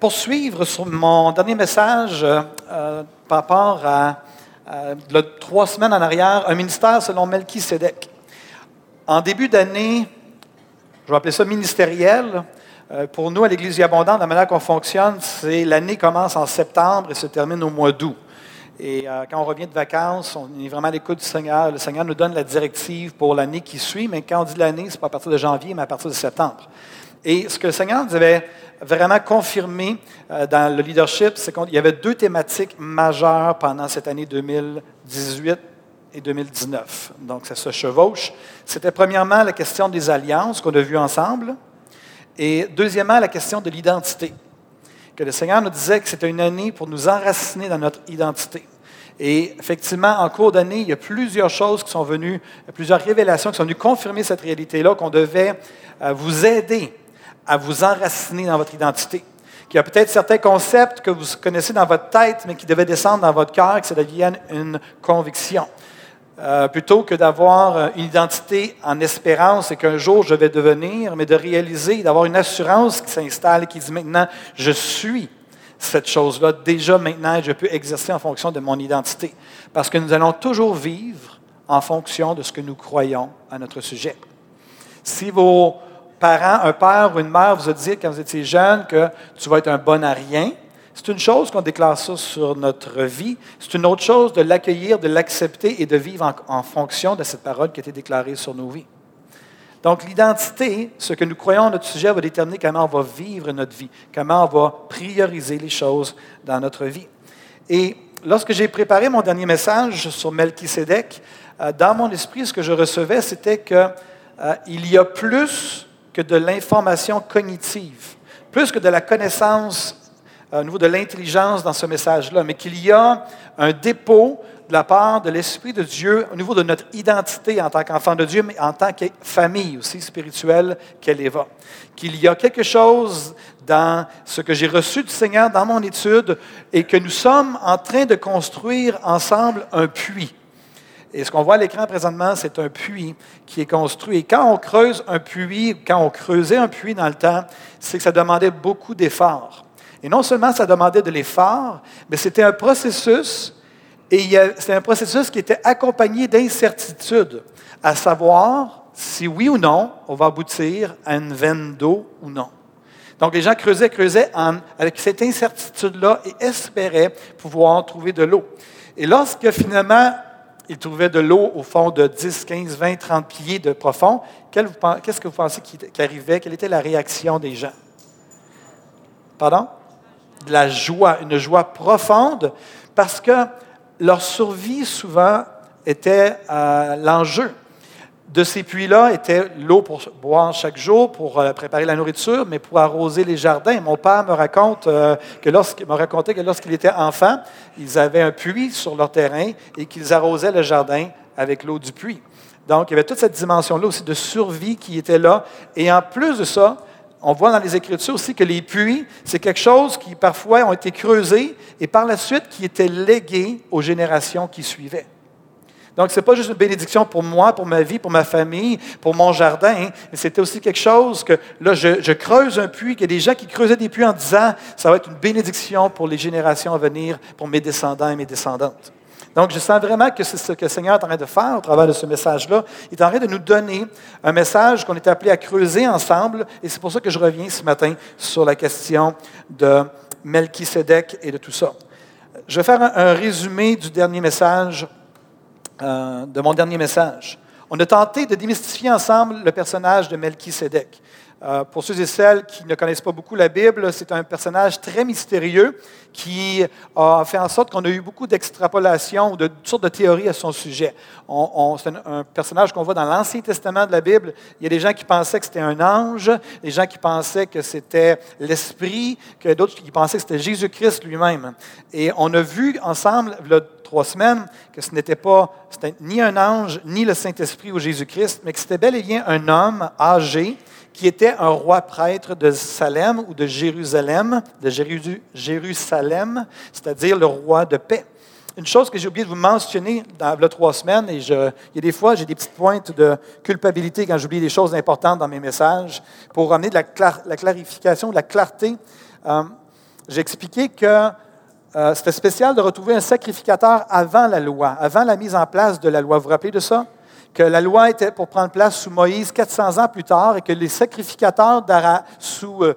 poursuivre sur mon dernier message euh, par rapport à euh, trois semaines en arrière, un ministère selon Melchisedec. En début d'année, je vais appeler ça ministériel, euh, pour nous à l'Église Abondante, la manière qu'on fonctionne, c'est l'année commence en septembre et se termine au mois d'août. Et euh, quand on revient de vacances, on est vraiment à l'écoute du Seigneur. Le Seigneur nous donne la directive pour l'année qui suit, mais quand on dit l'année, ce n'est pas à partir de janvier, mais à partir de septembre. Et ce que le Seigneur nous avait vraiment confirmé euh, dans le leadership, c'est qu'il y avait deux thématiques majeures pendant cette année 2018 et 2019. Donc, ça se chevauche. C'était premièrement la question des alliances qu'on a vues ensemble, et deuxièmement la question de l'identité. Que le Seigneur nous disait que c'était une année pour nous enraciner dans notre identité. Et effectivement, en cours d'année, il y a plusieurs choses qui sont venues, plusieurs révélations qui sont venues confirmer cette réalité-là, qu'on devait euh, vous aider à vous enraciner dans votre identité. Qu'il y a peut-être certains concepts que vous connaissez dans votre tête, mais qui devaient descendre dans votre cœur, que ça devienne une conviction. Euh, plutôt que d'avoir une identité en espérance et qu'un jour je vais devenir, mais de réaliser, d'avoir une assurance qui s'installe et qui dit maintenant, je suis cette chose-là, déjà maintenant, je peux exercer en fonction de mon identité. Parce que nous allons toujours vivre en fonction de ce que nous croyons à notre sujet. Si vos parents, un père ou une mère vous a dit quand vous étiez jeune que tu vas être un bon à rien, c'est une chose qu'on déclare ça sur notre vie. C'est une autre chose de l'accueillir, de l'accepter et de vivre en, fonction de cette parole qui a été déclarée sur nos vies. Donc, l'identité, ce que nous croyons à notre sujet, va déterminer comment on va vivre notre vie, comment on va prioriser les choses dans notre vie. Et lorsque j'ai préparé mon dernier message sur Melchisedec, euh, dans mon esprit, ce que je recevais, c'était qu'il euh, y a plus que de l'information cognitive, plus que de la connaissance au niveau de l'intelligence dans ce message-là, mais qu'il y a un dépôt de la part de l'Esprit de Dieu au niveau de notre identité en tant qu'enfant de Dieu, mais en tant que famille aussi spirituelle qu'elle évoque. Qu'il y a quelque chose dans ce que j'ai reçu du Seigneur dans mon étude et que nous sommes en train de construire ensemble un puits. Et ce qu'on voit à l'écran présentement, c'est un puits qui est construit. Et quand on creuse un puits, quand on creusait un puits dans le temps, c'est que ça demandait beaucoup d'efforts. Et non seulement ça demandait de l'effort, mais c'était un processus, et c'était un processus qui était accompagné d'incertitudes, à savoir si oui ou non on va aboutir à une veine d'eau ou non. Donc les gens creusaient, creusaient avec cette incertitude-là et espéraient pouvoir trouver de l'eau. Et lorsque finalement ils trouvaient de l'eau au fond de 10, 15, 20, 30 pieds de profond, qu'est-ce que vous pensez qui arrivait? Quelle était la réaction des gens? Pardon? de la joie, une joie profonde, parce que leur survie souvent était euh, l'enjeu de ces puits-là était l'eau pour boire chaque jour, pour euh, préparer la nourriture, mais pour arroser les jardins. Mon père me raconte euh, que lorsqu'il raconté que lorsqu'il était enfant, ils avaient un puits sur leur terrain et qu'ils arrosaient le jardin avec l'eau du puits. Donc, il y avait toute cette dimension-là aussi de survie qui était là. Et en plus de ça, on voit dans les Écritures aussi que les puits, c'est quelque chose qui parfois ont été creusés et par la suite qui était légué aux générations qui suivaient. Donc, ce n'est pas juste une bénédiction pour moi, pour ma vie, pour ma famille, pour mon jardin, hein, mais c'était aussi quelque chose que, là, je, creuse un puits, qu'il y a des gens qui creusaient des puits en disant, ça va être une bénédiction pour les générations à venir, pour mes descendants et mes descendantes. Donc, je sens vraiment que c'est ce que le Seigneur est en train de faire au travers de ce message-là. Il est en train de nous donner un message qu'on est appelé à creuser ensemble. Et c'est pour ça que je reviens ce matin sur la question de Melchisedec et de tout ça. Je vais faire un, résumé du dernier message, euh, de mon dernier message. On a tenté de démystifier ensemble le personnage de Melchisedec. Euh, pour ceux et celles qui ne connaissent pas beaucoup la Bible, c'est un personnage très mystérieux qui a fait en sorte qu'on a eu beaucoup d'extrapolations ou de toutes sortes de théories à son sujet. c'est un, personnage qu'on voit dans l'Ancien Testament de la Bible. Il y a des gens qui pensaient que c'était un ange, des gens qui pensaient que c'était l'Esprit, que d'autres qui pensaient que c'était Jésus-Christ lui-même. Et on a vu ensemble, a trois semaines, que ce n'était pas ni un ange, ni le Saint-Esprit ou Jésus-Christ, mais que c'était bel et bien un homme âgé qui était un roi prêtre de Salem ou de Jérusalem, de Jérusalem, c'est-à-dire le roi de paix. Une chose que j'ai oublié de vous mentionner dans les trois semaines, et je, il y a des fois, j'ai des petites pointes de culpabilité quand j'oublie des choses importantes dans mes messages, pour amener de la, la clarification, de la clarté. Euh, j'ai expliqué que euh, c'était spécial de retrouver un sacrificateur avant la loi, avant la mise en place de la loi. Vous vous rappelez de ça? que la loi était pour prendre place sous Moïse 400 ans plus tard et que les sacrificateurs euh,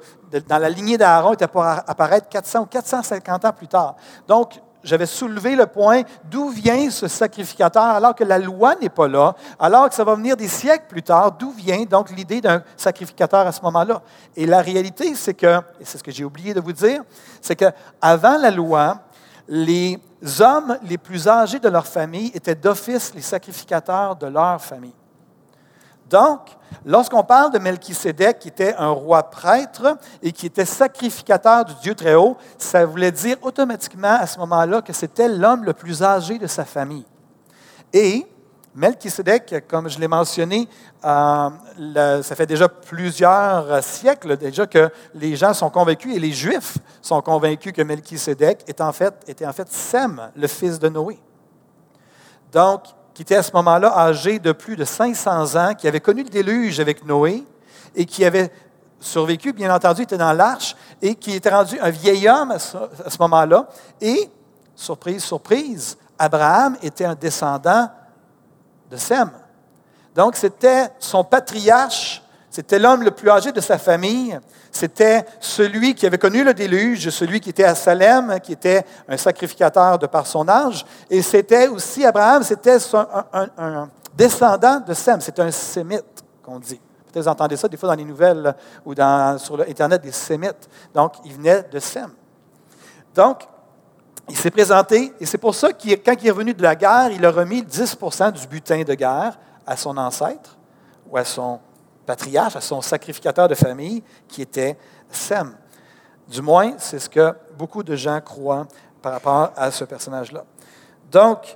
dans la lignée d'Aaron étaient pour apparaître 400 ou 450 ans plus tard. Donc, j'avais soulevé le point d'où vient ce sacrificateur alors que la loi n'est pas là, alors que ça va venir des siècles plus tard, d'où vient donc l'idée d'un sacrificateur à ce moment-là? Et la réalité, c'est que, et c'est ce que j'ai oublié de vous dire, c'est qu'avant la loi, les hommes les plus âgés de leur famille étaient d'office les sacrificateurs de leur famille. Donc, lorsqu'on parle de Melchisédek, qui était un roi prêtre et qui était sacrificateur du Dieu très haut, ça voulait dire automatiquement à ce moment-là que c'était l'homme le plus âgé de sa famille. Et Melchisedec, comme je l'ai mentionné, euh, ça fait déjà plusieurs siècles déjà que les gens sont convaincus et les Juifs sont convaincus que Melchisedec était en fait, était en fait Sem, le fils de Noé. Donc, qui était à ce moment-là âgé de plus de 500 ans, qui avait connu le déluge avec Noé et qui avait survécu, bien entendu, était dans l'arche et qui était rendu un vieil homme à ce, moment-là. Et, surprise, surprise, Abraham était un descendant de Sem. Donc, c'était son patriarche, c'était l'homme le plus âgé de sa famille, c'était celui qui avait connu le déluge, celui qui était à Salem, qui était un sacrificateur de par son âge, et c'était aussi Abraham, c'était un, descendant de Sem, c'est un sémite qu'on dit. Peut-être vous entendez ça des fois dans les nouvelles ou dans, sur Internet, des sémites. Donc, il venait de Sem. Donc, il s'est présenté, et c'est pour ça que quand il est revenu de la guerre, il a remis 10% du butin de guerre à son ancêtre ou à son patriarche, à son sacrificateur de famille, qui était Sem. Du moins, c'est ce que beaucoup de gens croient par rapport à ce personnage-là. Donc,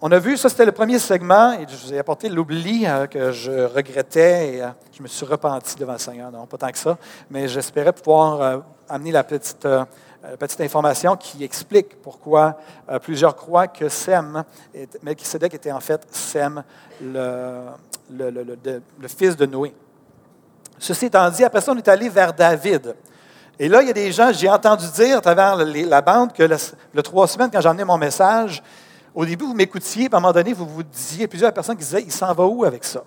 on a vu, ça c'était le premier segment, et je vous ai apporté l'oubli euh, que je regrettais et euh, je me suis repenti devant le Seigneur. Non, pas tant que ça, mais j'espérais pouvoir euh, amener la petite euh, information qui explique pourquoi euh, plusieurs croient que Sem, Melchizedek était en fait Sem, le, le, fils de Noé. Ceci étant dit, après ça, on est allé vers David. Et là, il y a des gens, j'ai entendu dire à travers la bande que le, trois semaines, quand j'ai emmené mon message, au début, vous m'écoutiez, puis à un moment donné, vous vous disiez, plusieurs personnes qui disaient, il s'en va où avec ça?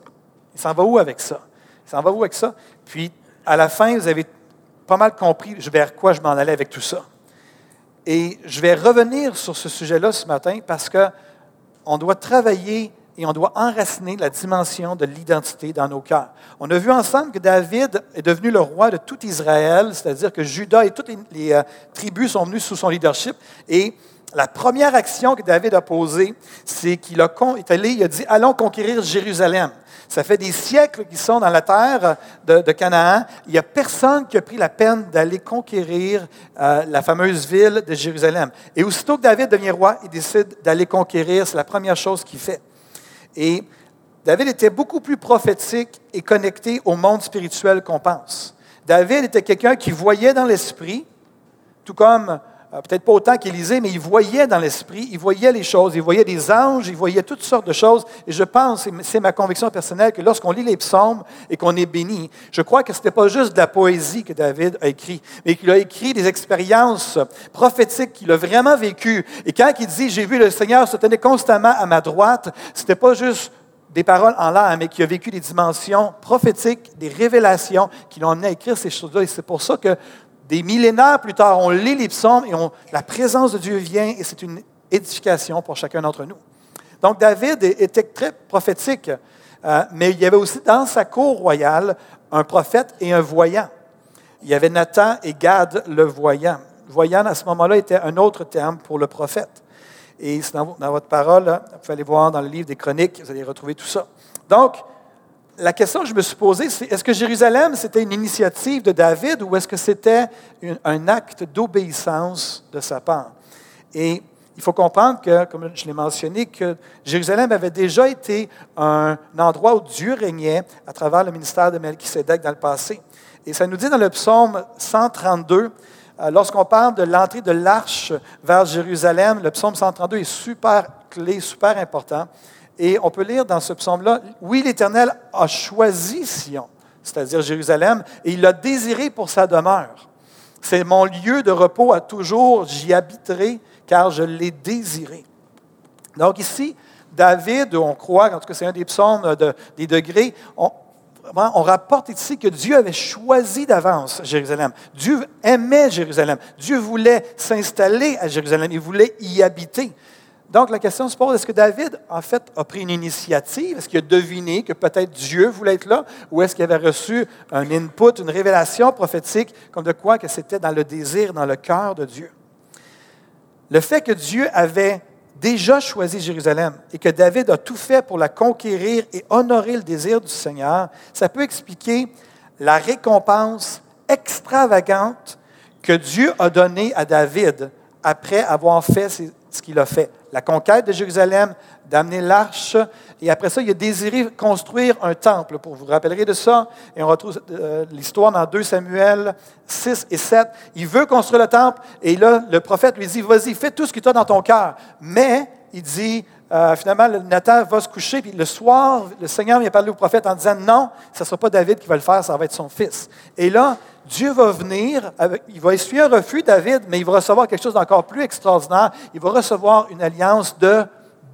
Il s'en va où avec ça? Il s'en va où avec ça? Puis, à la fin, vous avez pas mal compris vers quoi je m'en allais avec tout ça. Et je vais revenir sur ce sujet-là ce matin parce qu'on doit travailler et on doit enraciner la dimension de l'identité dans nos cœurs. On a vu ensemble que David est devenu le roi de tout Israël, c'est-à-dire que Judas et toutes les, euh, tribus sont venues sous son leadership. Et la première action que David a posée, c'est qu'il est allé, il a dit, allons conquérir Jérusalem. Ça fait des siècles qu'ils sont dans la terre de, Canaan. Il n'y a personne qui a pris la peine d'aller conquérir euh, la fameuse ville de Jérusalem. Et aussitôt que David devient roi, il décide d'aller conquérir. C'est la première chose qu'il fait. Et David était beaucoup plus prophétique et connecté au monde spirituel qu'on pense. David était quelqu'un qui voyait dans l'esprit, tout comme peut-être pas autant qu'Élisée, mais il voyait dans l'esprit, il voyait les choses, il voyait des anges, il voyait toutes sortes de choses. Et je pense, c'est ma conviction personnelle, que lorsqu'on lit les psaumes et qu'on est béni, je crois que ce n'était pas juste de la poésie que David a écrit, mais qu'il a écrit des expériences prophétiques qu'il a vraiment vécues. Et quand il dit, j'ai vu le Seigneur se tenir constamment à ma droite, ce n'était pas juste des paroles en l'air, mais qui a vécu des dimensions prophétiques, des révélations qui l'ont amené à écrire ces choses-là. Et c'est pour ça que des millénaires plus tard, on lit les et la présence de Dieu vient et c'est une édification pour chacun d'entre nous. Donc David était très prophétique, euh, mais il y avait aussi dans sa cour royale un prophète et un voyant. Il y avait Nathan et Gad le voyant. Voyant, à ce moment-là, était un autre terme pour le prophète. Et dans, dans votre parole, vous pouvez aller voir dans le livre des Chroniques, vous allez retrouver tout ça. Donc, la question que je me suis posée, c'est est-ce que Jérusalem, c'était une initiative de David ou est-ce que c'était un acte d'obéissance de sa part? Et il faut comprendre que, comme je l'ai mentionné, que Jérusalem avait déjà été un endroit où Dieu régnait à travers le ministère de Melchisédek dans le passé. Et ça nous dit dans le psaume 132, euh, lorsqu'on parle de l'entrée de l'arche vers Jérusalem, le psaume 132 est super clé, super important. Et on peut lire dans ce psaume-là, oui, l'Éternel a choisi Sion, c'est-à-dire Jérusalem, et il l'a désiré pour sa demeure. C'est mon lieu de repos à toujours, j'y habiterai, car je l'ai désiré. Donc ici, David, on croit, en tout cas c'est un des psaumes des degrés, on, on rapporte ici que Dieu avait choisi d'avance Jérusalem. Dieu aimait Jérusalem. Dieu voulait s'installer à Jérusalem. Il voulait y habiter. Donc, la question se pose, est-ce que David, en fait, a pris une initiative? Est-ce qu'il a deviné que peut-être Dieu voulait être là? Ou est-ce qu'il avait reçu un input, une révélation prophétique, comme de quoi que c'était dans le désir, dans le cœur de Dieu? Le fait que Dieu avait déjà choisi Jérusalem et que David a tout fait pour la conquérir et honorer le désir du Seigneur, ça peut expliquer la récompense extravagante que Dieu a donnée à David après avoir fait ce qu'il a fait la conquête de Jérusalem, d'amener l'arche. Et après ça, il a désiré construire un temple. Pour vous rappellerez de ça. Et on retrouve euh, l'histoire dans 2 Samuel 6 et 7. Il veut construire le temple. Et là, le prophète lui dit, vas-y, fais tout ce que tu as dans ton cœur. Mais, il dit, euh, finalement, Nathan va se coucher, puis le soir, le Seigneur vient parler au prophète en disant, non, ce ne sera pas David qui va le faire, ça va être son fils. Et là, Dieu va venir, il va essuyer un refus, David, mais il va recevoir quelque chose d'encore plus extraordinaire. Il va recevoir une alliance de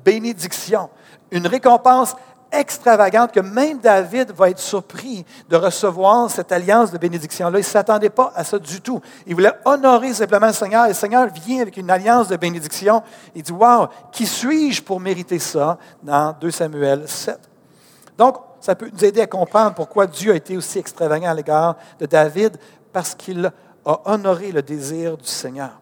bénédiction, une récompense extravagante que même David va être surpris de recevoir cette alliance de bénédiction-là. Il ne s'attendait pas à ça du tout. Il voulait honorer simplement le Seigneur. Et le Seigneur vient avec une alliance de bénédiction. Il dit, Wow, qui suis-je pour mériter ça? Dans 2 Samuel 7? Donc, ça peut nous aider à comprendre pourquoi Dieu a été aussi extravagant à l'égard de David, parce qu'il a honoré le désir du Seigneur.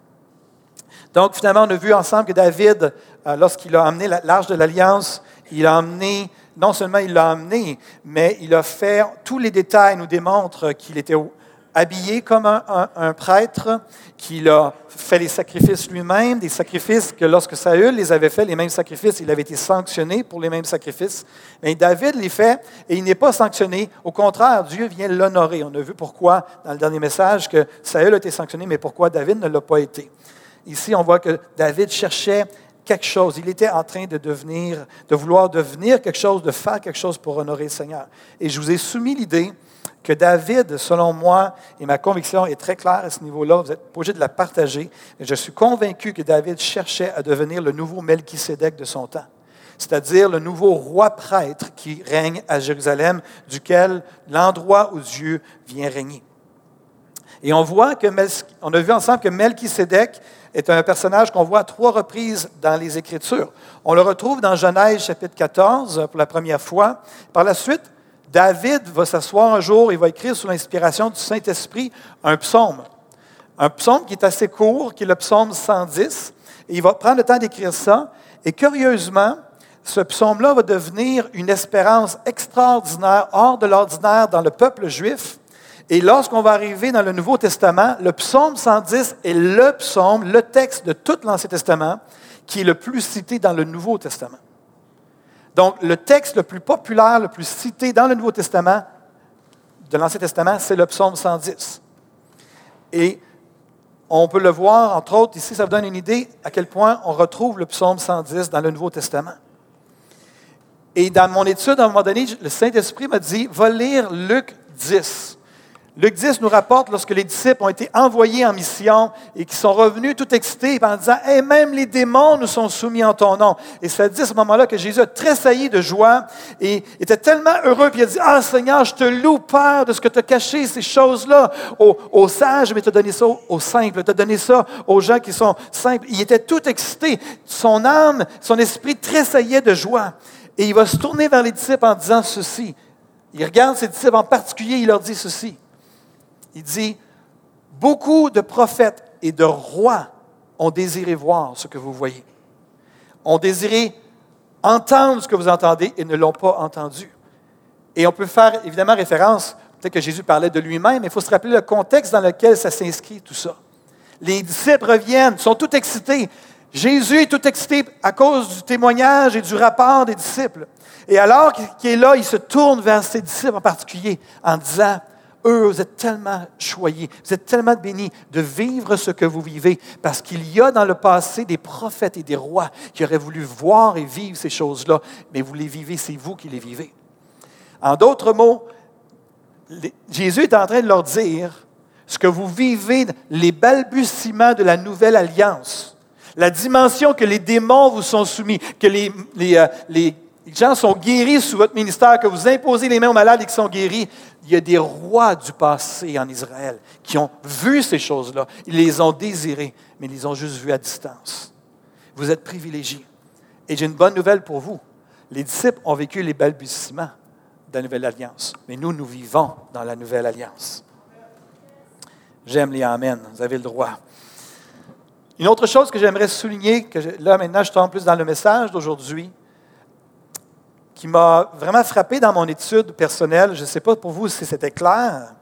Donc, finalement, on a vu ensemble que David, euh, lorsqu'il a amené l'arche de l'Alliance, il a amené, non seulement il l'a amené, mais il a fait, tous les détails nous démontrent qu'il était habillé comme un, prêtre, qu'il a fait les sacrifices lui-même, des sacrifices que lorsque Saül les avait fait, les mêmes sacrifices, il avait été sanctionné pour les mêmes sacrifices. Mais David les fait et il n'est pas sanctionné. Au contraire, Dieu vient l'honorer. On a vu pourquoi dans le dernier message que Saül a été sanctionné, mais pourquoi David ne l'a pas été. Ici, on voit que David cherchait quelque chose. Il était en train de devenir, de vouloir devenir quelque chose, de faire quelque chose pour honorer le Seigneur. Et je vous ai soumis l'idée que David, selon moi, et ma conviction est très claire à ce niveau-là, vous êtes obligé de la partager, mais je suis convaincu que David cherchait à devenir le nouveau Melchisédek de son temps, c'est-à-dire le nouveau roi prêtre qui règne à Jérusalem, duquel l'endroit où Dieu vient régner. Et on voit que, on a vu ensemble que Melchisédek est un personnage qu'on voit à trois reprises dans les Écritures. On le retrouve dans Genèse chapitre 14 pour la première fois. Par la suite, David va s'asseoir un jour et va écrire sous l'inspiration du Saint-Esprit un psaume. Un psaume qui est assez court, qui est le psaume 110. Et il va prendre le temps d'écrire ça. Et curieusement, ce psaume-là va devenir une espérance extraordinaire, hors de l'ordinaire dans le peuple juif. Et lorsqu'on va arriver dans le Nouveau Testament, le psaume 110 est le psaume, le texte de tout l'Ancien Testament qui est le plus cité dans le Nouveau Testament. Donc, le texte le plus populaire, le plus cité dans le Nouveau Testament, de l'Ancien Testament, c'est le psaume 110. Et on peut le voir, entre autres, ici, ça vous donne une idée à quel point on retrouve le psaume 110 dans le Nouveau Testament. Et dans mon étude, à un moment donné, le Saint-Esprit m'a dit, va lire Luc 10. Luc 10 nous rapporte lorsque les disciples ont été envoyés en mission et qui sont revenus tout excités en disant hey, Même les démons nous sont soumis en ton nom. Et ça dit à ce moment-là que Jésus a tressailli de joie et était tellement heureux. Puis il a dit Ah Seigneur, je te loue, Père, de ce que tu as caché ces choses-là aux, sages, mais tu as donné ça aux, simples. Tu as donné ça aux gens qui sont simples. Il était tout excité. Son âme, son esprit tressaillait de joie. Et il va se tourner vers les disciples en disant ceci il regarde ses disciples en particulier, il leur dit ceci. Il dit, beaucoup de prophètes et de rois ont désiré voir ce que vous voyez, ont désiré entendre ce que vous entendez et ne l'ont pas entendu. Et on peut faire évidemment référence, peut-être que Jésus parlait de lui-même, mais il faut se rappeler le contexte dans lequel ça s'inscrit, tout ça. Les disciples reviennent, sont tout excités. Jésus est tout excité à cause du témoignage et du rapport des disciples. Et alors qu'il est là, il se tourne vers ses disciples en particulier en disant, eux, vous êtes tellement choyés, vous êtes tellement bénis de vivre ce que vous vivez, parce qu'il y a dans le passé des prophètes et des rois qui auraient voulu voir et vivre ces choses-là, mais vous les vivez, c'est vous qui les vivez. En d'autres mots, Jésus est en train de leur dire ce que vous vivez, les balbutiements de la nouvelle alliance, la dimension que les démons vous sont soumis, que les, euh, les gens sont guéris sous votre ministère, que vous imposez les mains aux malades et qui sont guéris. Il y a des rois du passé en Israël qui ont vu ces choses-là. Ils les ont désirées, mais ils les ont juste vues à distance. Vous êtes privilégiés. Et j'ai une bonne nouvelle pour vous. Les disciples ont vécu les balbutiements de la nouvelle alliance, mais nous, nous vivons dans la nouvelle alliance. J'aime les Amen. Vous avez le droit. Une autre chose que j'aimerais souligner, que là maintenant je tombe plus dans le message d'aujourd'hui, qui m'a vraiment frappé dans mon étude personnelle, je ne sais pas pour vous si c'était clair,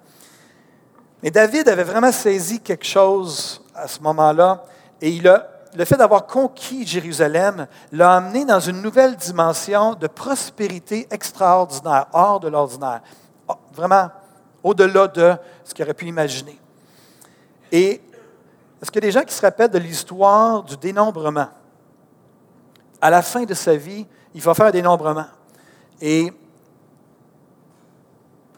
mais David avait vraiment saisi quelque chose à ce moment-là, et il a, le fait d'avoir conquis Jérusalem l'a amené dans une nouvelle dimension de prospérité extraordinaire, hors de l'ordinaire, vraiment au-delà de ce qu'il aurait pu imaginer. Et est-ce qu'il y a des gens qui se rappellent de l'histoire du dénombrement? À la fin de sa vie, il va faire un dénombrement. Et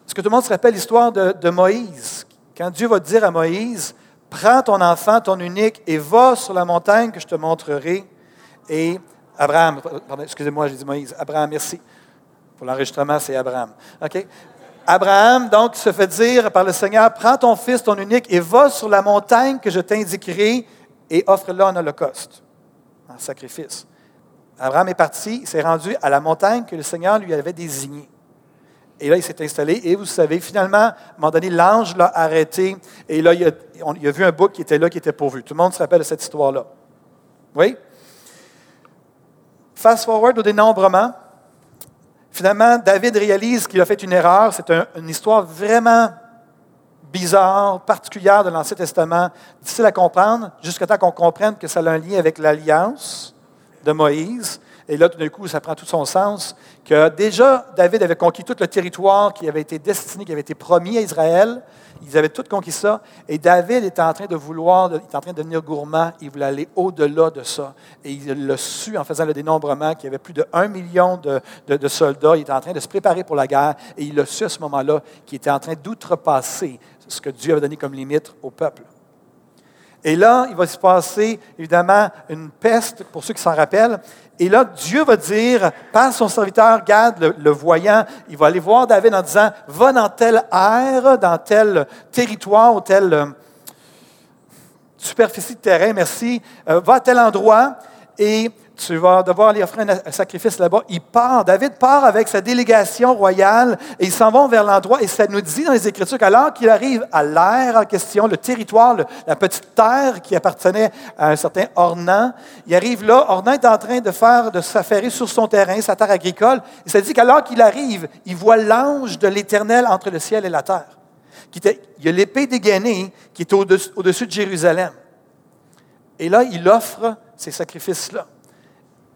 est-ce que tout le monde se rappelle l'histoire de, Moïse? Quand Dieu va dire à Moïse, prends ton enfant, ton unique, et va sur la montagne que je te montrerai. Et Abraham, excusez-moi, j'ai dit Moïse. Abraham, merci. Pour l'enregistrement, c'est Abraham. OK? Abraham, donc, se fait dire par le Seigneur, prends ton fils, ton unique, et va sur la montagne que je t'indiquerai et offre-le en holocauste, en sacrifice. Abraham est parti, s'est rendu à la montagne que le Seigneur lui avait désignée. Et là, il s'est installé, et vous savez, finalement, à un moment donné, l'ange l'a arrêté, et là, il a, il a, vu un bouc qui était là, qui était pourvu. Tout le monde se rappelle de cette histoire-là. Oui? Fast forward au dénombrement. Finalement, David réalise qu'il a fait une erreur. C'est une histoire vraiment bizarre, particulière de l'Ancien Testament, difficile à comprendre, jusqu'à temps qu'on comprenne que ça a un lien avec l'alliance de Moïse. Et là, tout d'un coup, ça prend tout son sens, que déjà, David avait conquis tout le territoire qui avait été destiné, qui avait été promis à Israël. Ils avaient tout conquis ça. Et David était en train de vouloir, il était en train de devenir gourmand. Il voulait aller au-delà de ça. Et il l'a su en faisant le dénombrement qu'il y avait plus de un million de, soldats. Il était en train de se préparer pour la guerre. Et il l'a su à ce moment-là qu'il était en train d'outrepasser ce que Dieu avait donné comme limite au peuple. Et là, il va se passer évidemment une peste, pour ceux qui s'en rappellent. Et là, Dieu va dire, par son serviteur Gad, le, voyant, il va aller voir David en disant, va dans telle aire, dans tel territoire ou telle euh, superficie de terrain, merci, euh, va à tel endroit et tu vas devoir aller offrir un, sacrifice là-bas. Il part, David part avec sa délégation royale et ils s'en vont vers l'endroit. Et ça nous dit dans les Écritures qu'alors qu'il arrive à l'air en question, le territoire, la petite terre qui appartenait à un certain Ornan, il arrive là, Ornan est en train de faire, de s'affairer sur son terrain, sa terre agricole. Et ça dit qu'alors qu'il arrive, il voit l'ange de l'Éternel entre le ciel et la terre. Il y a l'épée dégainée qui est au-dessus de Jérusalem. Et là, il offre ces sacrifices-là.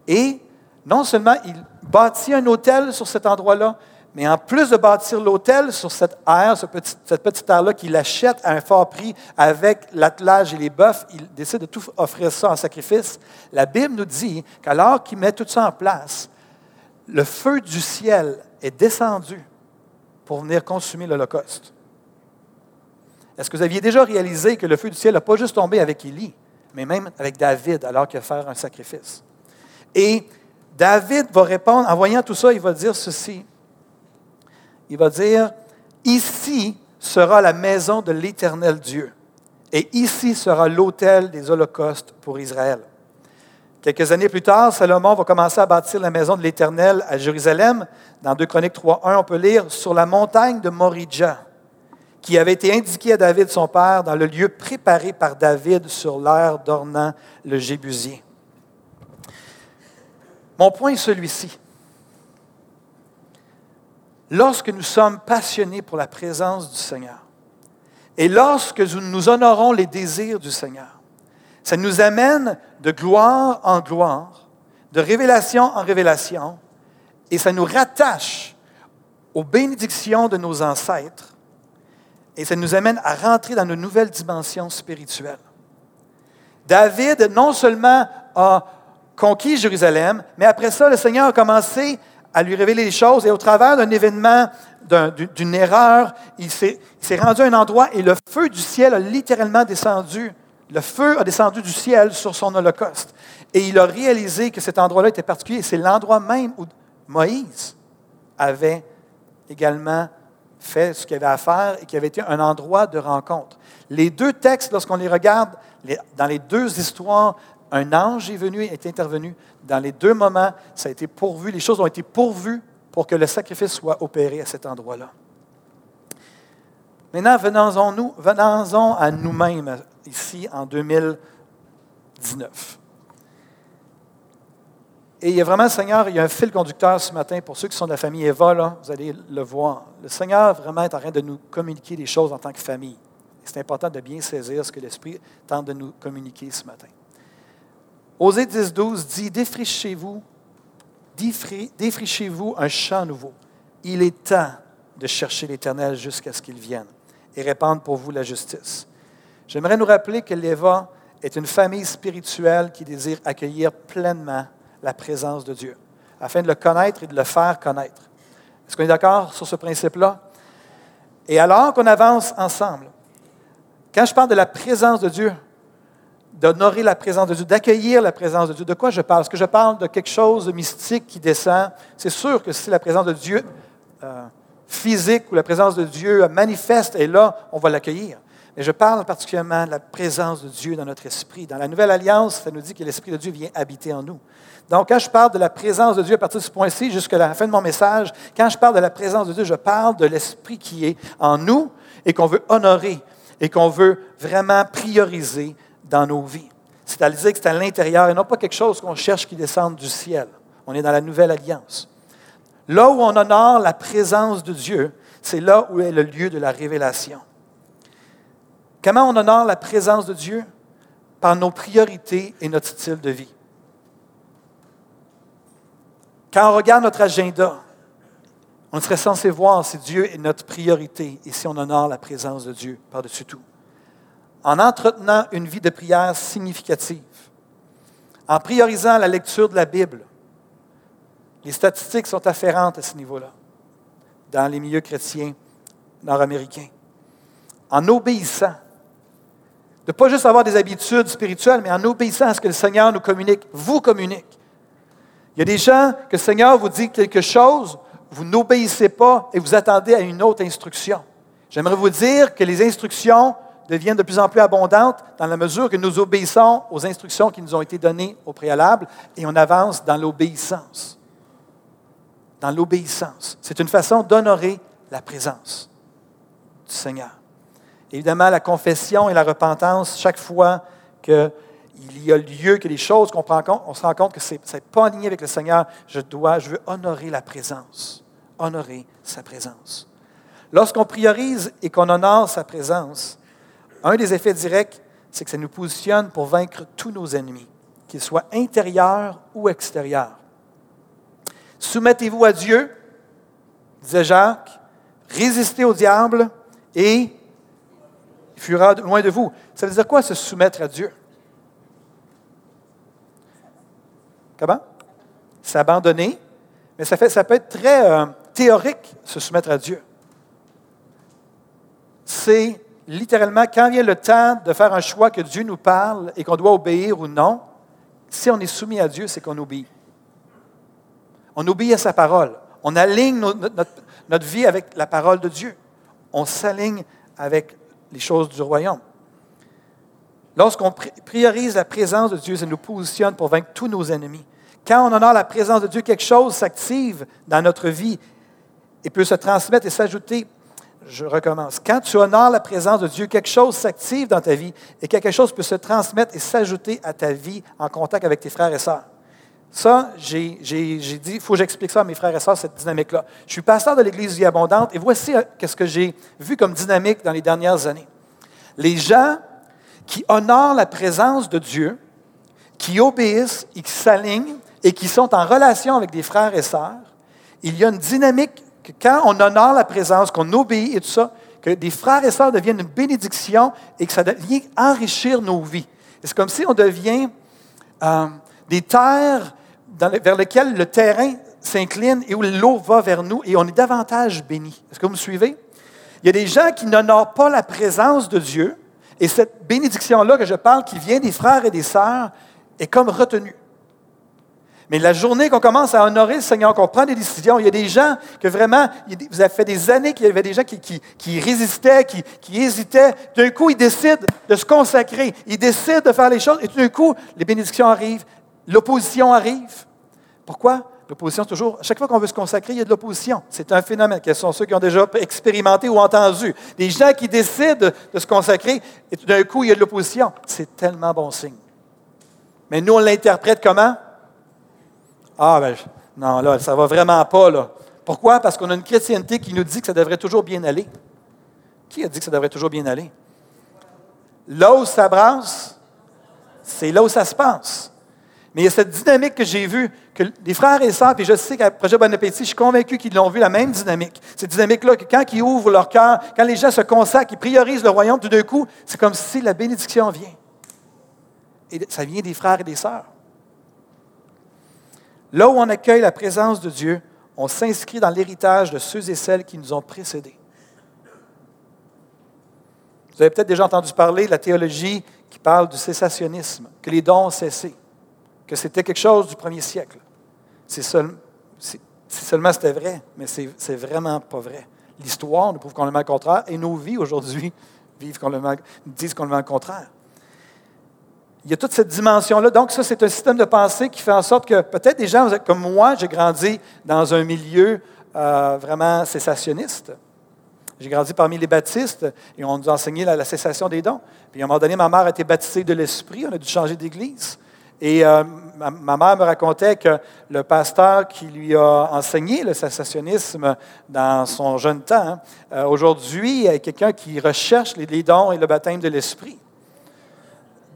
Et non seulement il bâtit un hôtel sur cet endroit-là, mais en plus de bâtir l'hôtel sur cette aire, cette petite aire-là qu'il achète à un fort prix avec l'attelage et les bœufs, il décide de tout offrir ça en sacrifice. La Bible nous dit qu'alors qu'il met tout ça en place, le feu du ciel est descendu pour venir consumer l'Holocauste. Est-ce que vous aviez déjà réalisé que le feu du ciel n'a pas juste tombé avec Élie, mais même avec David alors qu'il a fait un sacrifice? Et David va répondre, en voyant tout ça, il va dire ceci. Il va dire, ici sera la maison de l'Éternel Dieu, et ici sera l'autel des holocaustes pour Israël. Quelques années plus tard, Salomon va commencer à bâtir la maison de l'Éternel à Jérusalem. Dans 2 Chroniques 3.1, on peut lire sur la montagne de Moridja, qui avait été indiquée à David son père dans le lieu préparé par David sur l'air d'Ornan le Jébusien. Mon point est celui-ci. Lorsque nous sommes passionnés pour la présence du Seigneur, et lorsque nous honorons les désirs du Seigneur, ça nous amène de gloire en gloire, de révélation en révélation, et ça nous rattache aux bénédictions de nos ancêtres, et ça nous amène à rentrer dans une nouvelle dimension spirituelle. David, non seulement a conquis Jérusalem, mais après ça, le Seigneur a commencé à lui révéler les choses, et au travers d'un événement, d'une erreur, il s'est rendu à un endroit et le feu du ciel a littéralement descendu le feu a descendu du ciel sur son holocauste. Et il a réalisé que cet endroit-là était particulier. C'est l'endroit même où Moïse avait également fait ce qu'il avait à faire et qui avait été un endroit de rencontre. Les deux textes, lorsqu'on les regarde, dans les deux histoires, un ange est venu et est intervenu. Dans les deux moments, ça a été pourvu, les choses ont été pourvues pour que le sacrifice soit opéré à cet endroit-là. Maintenant, venons-en venons à nous-mêmes ici en 2019. Et il y a vraiment, Seigneur, il y a un fil conducteur ce matin pour ceux qui sont de la famille Eva, vous allez le voir. Le Seigneur vraiment est en train de nous communiquer des choses en tant que famille. C'est important de bien saisir ce que l'Esprit tente de nous communiquer ce matin. Osée 10, 12 dit Défrichez-vous, défrichez-vous un champ nouveau. Il est temps de chercher l'Éternel jusqu'à ce qu'il vienne et répandre pour vous la justice. J'aimerais nous rappeler que l'Éva est une famille spirituelle qui désire accueillir pleinement la présence de Dieu, afin de le connaître et de le faire connaître. Est-ce qu'on est d'accord sur ce principe-là? Et alors qu'on avance ensemble, quand je parle de la présence de Dieu, d'honorer la présence de Dieu, d'accueillir la présence de Dieu, de quoi je parle? Est-ce que je parle de quelque chose de mystique qui descend? C'est sûr que si la présence de Dieu euh, physique ou la présence de Dieu manifeste est là, on va l'accueillir. Mais je parle particulièrement de la présence de Dieu dans notre esprit. Dans la Nouvelle Alliance, ça nous dit que l'Esprit de Dieu vient habiter en nous. Donc, quand je parle de la présence de Dieu à partir de ce point-ci jusqu'à la fin de mon message, quand je parle de la présence de Dieu, je parle de l'Esprit qui est en nous et qu'on veut honorer et qu'on veut vraiment prioriser dans nos vies. C'est-à-dire que c'est à l'intérieur et non pas quelque chose qu'on cherche qui descende du ciel. On est dans la Nouvelle Alliance. Là où on honore la présence de Dieu, c'est là où est le lieu de la révélation. Comment on honore la présence de Dieu? Par nos priorités et notre style de vie. Quand on regarde notre agenda, on serait censé voir si Dieu est notre priorité et si on honore la présence de Dieu par-dessus tout. En entretenant une vie de prière significative, en priorisant la lecture de la Bible, les statistiques sont afférentes à ce niveau-là dans les milieux chrétiens nord-américains. En obéissant de pas juste avoir des habitudes spirituelles, mais en obéissant à ce que le Seigneur nous communique, vous communique. Il y a des gens que le Seigneur vous dit quelque chose, vous n'obéissez pas et vous attendez à une autre instruction. J'aimerais vous dire que les instructions deviennent de plus en plus abondantes dans la mesure que nous obéissons aux instructions qui nous ont été données au préalable et on avance dans l'obéissance. Dans l'obéissance. C'est une façon d'honorer la présence du Seigneur. Évidemment, la confession et la repentance, chaque fois qu'il y a lieu, que les choses qu'on prend en compte, on se rend compte que ce n'est pas aligné avec le Seigneur, je dois, je veux honorer la présence, honorer sa présence. Lorsqu'on priorise et qu'on honore sa présence, un des effets directs, c'est que ça nous positionne pour vaincre tous nos ennemis, qu'ils soient intérieurs ou extérieurs. Soumettez-vous à Dieu, disait Jacques, résistez au diable et fuira loin de vous. Ça veut dire quoi se soumettre à Dieu? Comment? S'abandonner? Mais ça peut être très euh, théorique, se soumettre à Dieu. C'est littéralement quand vient le temps de faire un choix que Dieu nous parle et qu'on doit obéir ou non, si on est soumis à Dieu, c'est qu'on obéit. On obéit à sa parole. On aligne notre, notre vie avec la parole de Dieu. On s'aligne avec les choses du royaume. Lorsqu'on priorise la présence de Dieu, ça nous positionne pour vaincre tous nos ennemis. Quand on honore la présence de Dieu, quelque chose s'active dans notre vie et peut se transmettre et s'ajouter. Je recommence. Quand tu honores la présence de Dieu, quelque chose s'active dans ta vie et quelque chose peut se transmettre et s'ajouter à ta vie en contact avec tes frères et sœurs. Ça, j'ai dit, il faut que j'explique ça à mes frères et sœurs, cette dynamique-là. Je suis pasteur de l'Église Vie Abondante et voici euh, ce que j'ai vu comme dynamique dans les dernières années. Les gens qui honorent la présence de Dieu, qui obéissent et qui s'alignent et qui sont en relation avec des frères et sœurs, il y a une dynamique quand on honore la présence, qu'on obéit et tout ça, que des frères et sœurs deviennent une bénédiction et que ça vient enrichir nos vies. C'est comme si on devient euh, des terres vers lesquelles le terrain s'incline et où l'eau va vers nous et on est davantage béni. Est-ce que vous me suivez? Il y a des gens qui n'honorent pas la présence de Dieu et cette bénédiction-là que je parle, qui vient des frères et des sœurs, est comme retenue. Mais la journée qu'on commence à honorer le Seigneur, qu'on prend des décisions, il y a des gens que vraiment, vous avez fait des années qu'il y avait des gens qui, résistaient, qui, hésitaient. D'un coup, ils décident de se consacrer, ils décident de faire les choses, et d'un coup, les bénédictions arrivent, l'opposition arrive. Pourquoi? L'opposition, toujours, à chaque fois qu'on veut se consacrer, il y a de l'opposition. C'est un phénomène. Quels sont ceux qui ont déjà expérimenté ou entendu? Des gens qui décident de se consacrer, et tout d'un coup, il y a de l'opposition. C'est tellement bon signe. Mais nous, on l'interprète comment? Ah, ben, non, là, ça va vraiment pas, là. Pourquoi? Parce qu'on a une chrétienté qui nous dit que ça devrait toujours bien aller. Qui a dit que ça devrait toujours bien aller? Là où ça brasse, c'est là où ça se passe. Mais il y a cette dynamique que j'ai vue, que les frères et sœurs, puis je sais qu'à Projet Bon Appétit, je suis convaincu qu'ils l'ont vu, la même dynamique. Cette dynamique-là, que quand ils ouvrent leur cœur, quand les gens se consacrent, ils priorisent le royaume, tout d'un coup, c'est comme si la bénédiction vient. Et ça vient des frères et des sœurs. Là où on accueille la présence de Dieu, on s'inscrit dans l'héritage de ceux et celles qui nous ont précédés. Vous avez peut-être déjà entendu parler de la théologie qui parle du cessationnisme, que les dons ont cessé que c'était quelque chose du premier siècle. C'est seulement c'était vrai, mais c'est vraiment pas vrai. L'histoire nous prouve qu'on le contraire et nos vies aujourd'hui vivent qu'on le disent qu'on le contraire. Il y a toute cette dimension-là. Donc, ça, c'est un système de pensée qui fait en sorte que peut-être des gens comme moi, j'ai grandi dans un milieu euh, vraiment cessationniste. J'ai grandi parmi les baptistes et on nous a enseigné la, la, cessation des dons. Puis à un moment donné, ma mère a été baptisée de l'Esprit, on a dû changer d'église. Et euh, ma, mère me racontait que le pasteur qui lui a enseigné le sensationnisme dans son jeune temps, hein, euh, aujourd'hui, est quelqu'un qui recherche les, dons et le baptême de l'Esprit.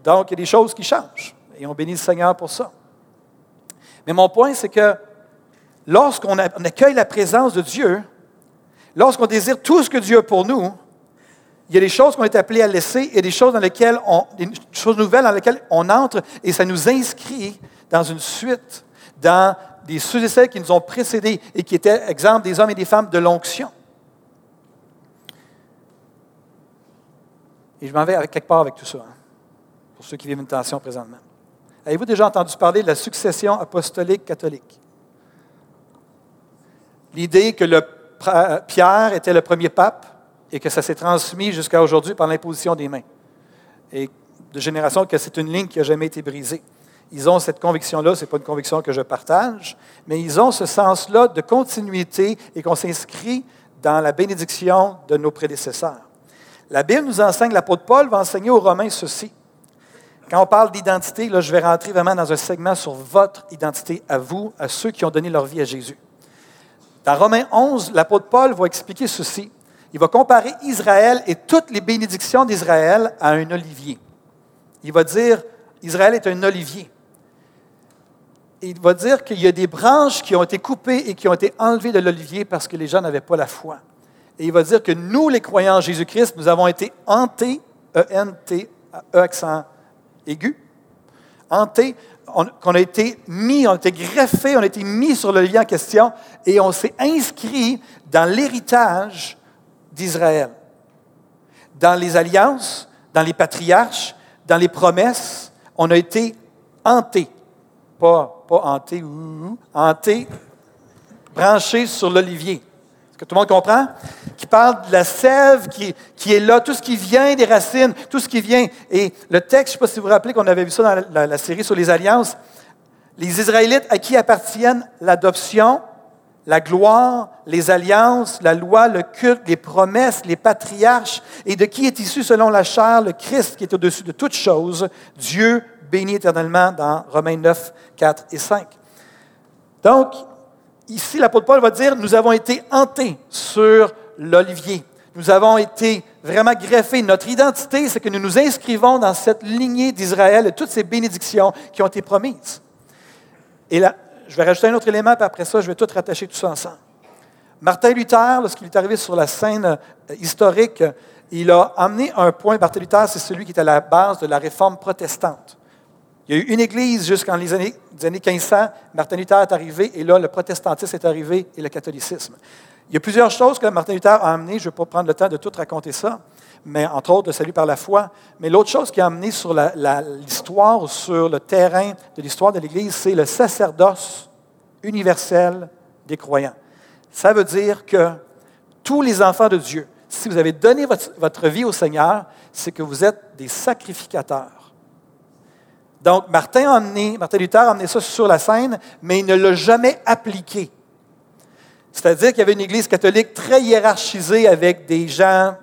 Donc, il y a des choses qui changent. Et on bénit le Seigneur pour ça. Mais mon point, c'est que lorsqu'on accueille la présence de Dieu, lorsqu'on désire tout ce que Dieu a pour nous, il y a des choses qu'on est appelé à laisser et des choses dans lesquelles on, des choses nouvelles dans lesquelles on entre et ça nous inscrit dans une suite, dans des ceux et qui nous ont précédés et qui étaient, exemple, des hommes et des femmes de l'onction. Et je m'en vais quelque part avec tout ça, hein, pour ceux qui vivent une tension présentement. Avez-vous déjà entendu parler de la succession apostolique catholique? L'idée que Pierre était le premier pape, et que ça s'est transmis jusqu'à aujourd'hui par l'imposition des mains. Et de génération que c'est une ligne qui n'a jamais été brisée. Ils ont cette conviction-là, ce n'est pas une conviction que je partage, mais ils ont ce sens-là de continuité et qu'on s'inscrit dans la bénédiction de nos prédécesseurs. La Bible nous enseigne, l'apôtre Paul va enseigner aux Romains ceci. Quand on parle d'identité, là, je vais rentrer vraiment dans un segment sur votre identité à vous, à ceux qui ont donné leur vie à Jésus. Dans Romains 11, l'apôtre Paul va expliquer ceci il va comparer Israël et toutes les bénédictions d'Israël à un olivier. Il va dire, Israël est un olivier. il va dire qu'il y a des branches qui ont été coupées et qui ont été enlevées de l'olivier parce que les gens n'avaient pas la foi. Et il va dire que nous, les croyants en Jésus-Christ, nous avons été hantés, E-N-T, E accent aigu, hantés, qu'on a été mis, on a été greffés, on a été mis sur l'olivier en question et on s'est inscrit dans l'héritage d'Israël. Dans les alliances, dans les patriarches, dans les promesses, on a été hantés. Pas, pas hantés, hantés, branchés sur l'olivier. Est-ce que tout le monde comprend? Qui parle de la sève qui, qui, est là, tout ce qui vient des racines, tout ce qui vient. Et le texte, je ne sais pas si vous vous rappelez qu'on avait vu ça dans la, la série sur les alliances, les Israélites à qui appartiennent l'adoption, la gloire, les alliances, la loi, le culte, les promesses, les patriarches, et de qui est issu selon la chair le Christ qui est au-dessus de toutes choses, Dieu béni éternellement dans Romains 9, 4 et 5. Donc, ici, l'apôtre Paul va dire, nous avons été hantés sur l'olivier. Nous avons été vraiment greffés. Notre identité, c'est que nous nous inscrivons dans cette lignée d'Israël et toutes ces bénédictions qui ont été promises. Et là, je vais rajouter un autre élément, puis après ça, je vais tout rattacher tout ça ensemble. Martin Luther, lorsqu'il est arrivé sur la scène euh, historique, il a amené un point. Martin Luther, c'est celui qui est à la base de la réforme protestante. Il y a eu une église jusqu'en les années, les années 1500. Martin Luther est arrivé, et là, le protestantisme est arrivé et le catholicisme. Il y a plusieurs choses que Martin Luther a amenées. Je ne vais pas prendre le temps de tout raconter ça, mais entre autres, le salut par la foi. Mais l'autre chose qui a amené sur l'histoire, sur le terrain de l'histoire de l'Église, c'est le sacerdoce universel des croyants. Ça veut dire que tous les enfants de Dieu, si vous avez donné votre vie au Seigneur, c'est que vous êtes des sacrificateurs. Donc, Martin, Luther a amené ça sur la scène, mais il ne l'a jamais appliqué. C'est-à-dire qu'il y avait une Église catholique très hiérarchisée avec des gens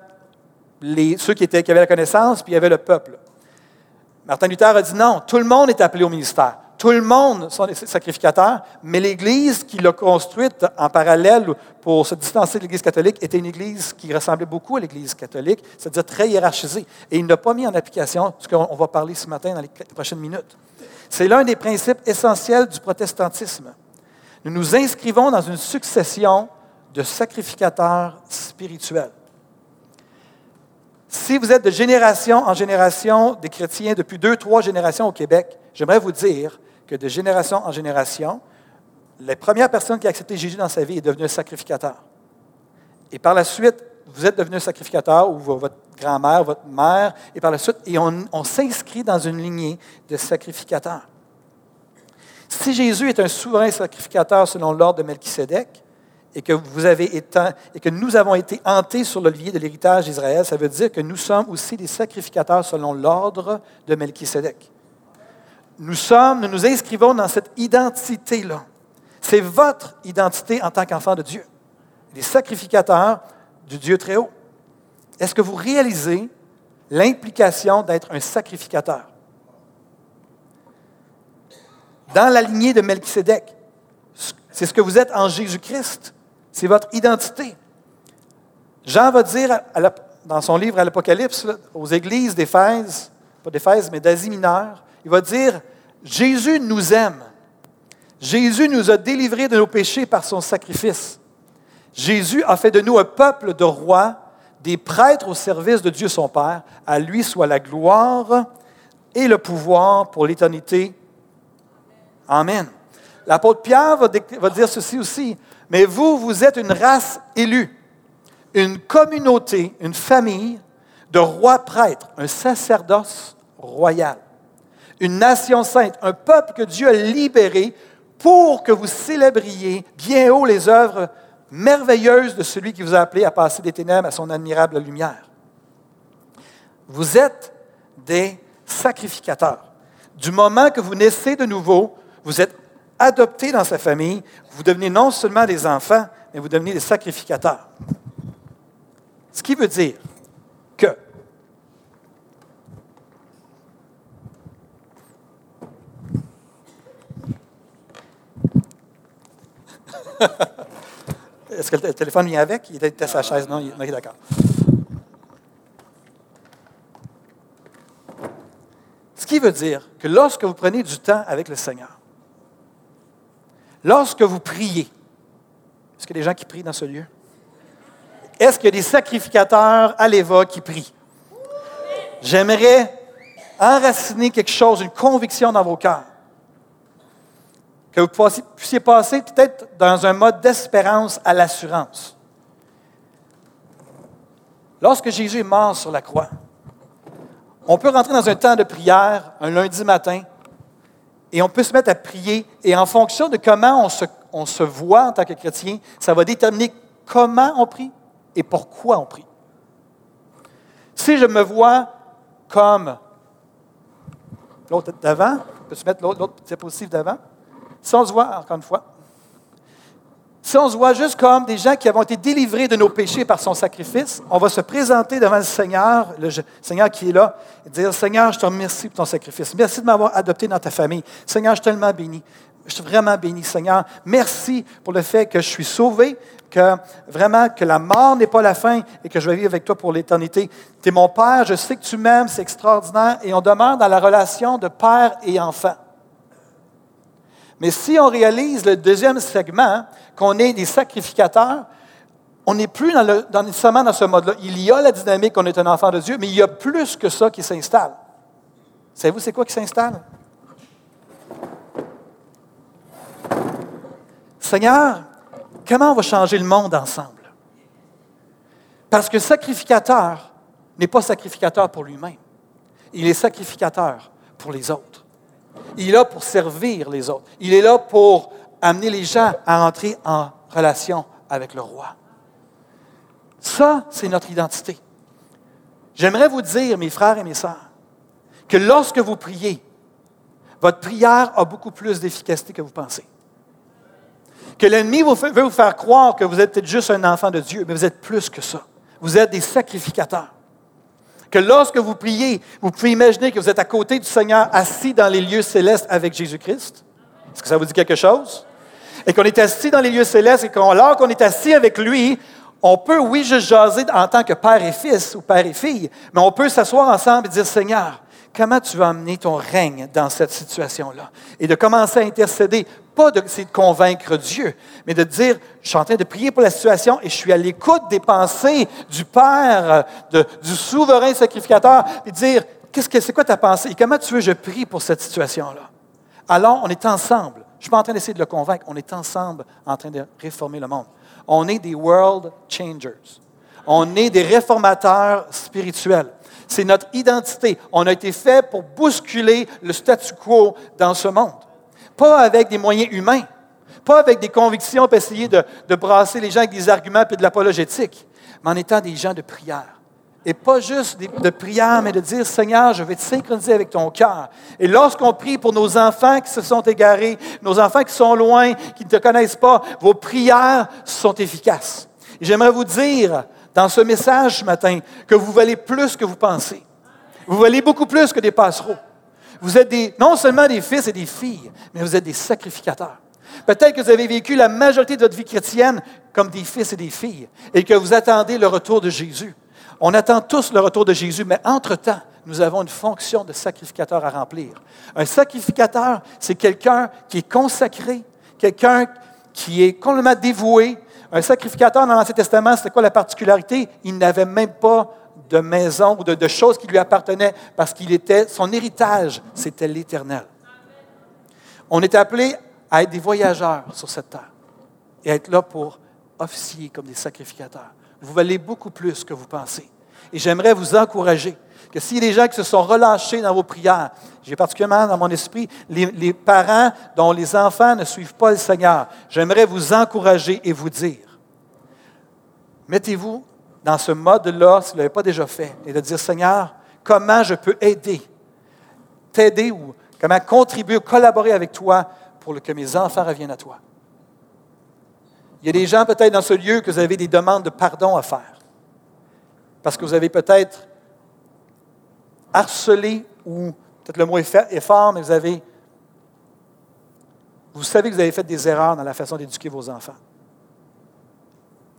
ceux qui, qui avaient la connaissance, puis il y avait le peuple. Martin Luther a dit non, tout le monde est appelé au ministère. Tout le monde sont des sacrificateurs, mais l'Église qui l'a construite en parallèle pour se distancer de l'Église catholique était une Église qui ressemblait beaucoup à l'Église catholique, c'est-à-dire très hiérarchisée. Et il n'a pas mis en application ce qu'on va parler ce matin dans les prochaines minutes. C'est l'un des principes essentiels du protestantisme. Nous nous inscrivons dans une succession de sacrificateurs spirituels. Si vous êtes de génération en génération des chrétiens depuis deux, trois générations au Québec, j'aimerais vous dire que de génération en génération, la première personne qui a accepté Jésus dans sa vie est devenue un sacrificateur. Et par la suite, vous êtes devenu un sacrificateur, ou votre grand-mère, votre mère, et par la suite, et on, s'inscrit dans une lignée de sacrificateurs. Si Jésus est un souverain sacrificateur selon l'ordre de Melchisédek, et que, vous avez été, et que nous avons été hantés sur l'olivier de l'héritage d'Israël, ça veut dire que nous sommes aussi des sacrificateurs selon l'ordre de Melchisedec. Nous sommes, nous nous inscrivons dans cette identité-là. C'est votre identité en tant qu'enfant de Dieu, des sacrificateurs du Dieu très haut. Est-ce que vous réalisez l'implication d'être un sacrificateur? Dans la lignée de Melchisedec, c'est ce que vous êtes en Jésus-Christ. C'est votre identité. Jean va dire dans son livre à l'Apocalypse aux églises d'Éphèse, pas d'Éphèse, mais d'Asie mineure, il va dire Jésus nous aime. Jésus nous a délivrés de nos péchés par son sacrifice. Jésus a fait de nous un peuple de rois, des prêtres au service de Dieu son Père. À lui soit la gloire et le pouvoir pour l'éternité. Amen. L'apôtre Pierre va, dire ceci aussi. Mais vous, vous êtes une race élue, une communauté, une famille de rois prêtres, un sacerdoce royal, une nation sainte, un peuple que Dieu a libéré pour que vous célébriez bien haut les œuvres merveilleuses de celui qui vous a appelé à passer des ténèbres à son admirable lumière. Vous êtes des sacrificateurs. Du moment que vous naissez de nouveau, vous êtes adoptés dans sa famille, vous devenez non seulement des enfants, mais vous devenez des sacrificateurs. Ce qui veut dire que Est-ce que le téléphone vient avec? Il était à sa chaise. Non, il est d'accord. Ce qui veut dire que lorsque vous prenez du temps avec le Seigneur, Lorsque vous priez, est-ce qu'il y a des gens qui prient dans ce lieu? Est-ce qu'il y a des sacrificateurs à l'Éva qui prient? J'aimerais enraciner quelque chose, une conviction dans vos cœurs. Que vous puissiez passer peut-être dans un mode d'espérance à l'assurance. Lorsque Jésus est mort sur la croix, on peut rentrer dans un temps de prière un lundi matin et on peut se mettre à prier. Et en fonction de comment on se, voit en tant que chrétien, ça va déterminer comment on prie et pourquoi on prie. Si je me vois comme l'autre d'avant, peux-tu mettre l'autre diapositive d'avant? Si on se voit, encore une fois, si on se voit juste comme des gens qui avons été délivrés de nos péchés par son sacrifice, on va se présenter devant le Seigneur, le Seigneur qui est là, et dire Seigneur, je te remercie pour ton sacrifice. Merci de m'avoir adopté dans ta famille. Seigneur, je suis tellement béni. Je suis vraiment béni, Seigneur. Merci pour le fait que je suis sauvé, que vraiment que la mort n'est pas la fin et que je vais vivre avec toi pour l'éternité. Tu es mon Père, je sais que tu m'aimes, c'est extraordinaire. Et on demeure dans la relation de père et enfant. Mais si on réalise le deuxième segment, qu'on est des sacrificateurs, on n'est plus dans le, dans, dans ce mode-là. Il y a la dynamique qu'on est un enfant de Dieu, mais il y a plus que ça qui s'installe. Savez-vous c'est quoi qui s'installe? Seigneur, comment on va changer le monde ensemble? Parce que sacrificateur n'est pas sacrificateur pour lui-même. Il est sacrificateur pour les autres. Il est là pour servir les autres. Il est là pour amener les gens à entrer en relation avec le roi. Ça, c'est notre identité. J'aimerais vous dire, mes frères et mes sœurs, que lorsque vous priez, votre prière a beaucoup plus d'efficacité que vous pensez. Que l'ennemi veut vous faire croire que vous êtes peut-être juste un enfant de Dieu, mais vous êtes plus que ça. Vous êtes des sacrificateurs que lorsque vous priez, vous pouvez imaginer que vous êtes à côté du Seigneur, assis dans les lieux célestes avec Jésus-Christ. Est-ce que ça vous dit quelque chose? Et qu'on est assis dans les lieux célestes et qu'alors qu'on est assis avec lui, on peut, oui, juste jaser en tant que père et fils ou père et fille, mais on peut s'asseoir ensemble et dire, Seigneur, comment tu vas amener ton règne dans cette situation-là? Et de commencer à intercéder, pas d'essayer de convaincre Dieu, mais de dire, je suis en train de prier pour la situation et je suis à l'écoute des pensées du Père, du souverain sacrificateur, et dire, qu'est-ce que c'est quoi ta pensée? Et comment tu veux je prie pour cette situation-là? Alors, on est ensemble. Je ne suis pas en train d'essayer de le convaincre, on est ensemble en train de réformer le monde. On est des world changers. On est des réformateurs spirituels. C'est notre identité. On a été fait pour bousculer le statu quo dans ce monde. Pas avec des moyens humains, pas avec des convictions pour essayer de, brasser les gens avec des arguments et de l'apologétique, mais en étant des gens de prière. Et pas juste de prière, mais de dire, Seigneur, je vais te synchroniser avec ton cœur. Et lorsqu'on prie pour nos enfants qui se sont égarés, nos enfants qui sont loin, qui ne te connaissent pas, vos prières sont efficaces. J'aimerais vous dire, dans ce message ce matin que vous valez plus que vous pensez. Vous valez beaucoup plus que des passereaux. Vous êtes des, non seulement des fils et des filles, mais vous êtes des sacrificateurs. Peut-être que vous avez vécu la majorité de votre vie chrétienne comme des fils et des filles et que vous attendez le retour de Jésus. On attend tous le retour de Jésus, mais entre-temps, nous avons une fonction de sacrificateur à remplir. Un sacrificateur, c'est quelqu'un qui est consacré, quelqu'un qui est complètement dévoué, un sacrificateur dans l'Ancien Testament, c'était quoi la particularité? Il n'avait même pas de maison ou de, choses qui lui appartenaient parce qu'il était, son héritage, c'était l'éternel. On est appelé à être des voyageurs sur cette terre et à être là pour officier comme des sacrificateurs. Vous valez beaucoup plus que vous pensez. Et j'aimerais vous encourager que a des gens qui se sont relâchés dans vos prières, j'ai particulièrement dans mon esprit les, parents dont les enfants ne suivent pas le Seigneur, j'aimerais vous encourager et vous dire, mettez-vous dans ce mode-là, si vous ne l'avez pas déjà fait, et de dire, Seigneur, comment je peux aider, t'aider ou comment contribuer, collaborer avec toi pour que mes enfants reviennent à toi. Il y a des gens peut-être dans ce lieu que vous avez des demandes de pardon à faire. Parce que vous avez peut-être harcelé, ou peut-être le mot est fort, mais vous avez. Vous savez que vous avez fait des erreurs dans la façon d'éduquer vos enfants.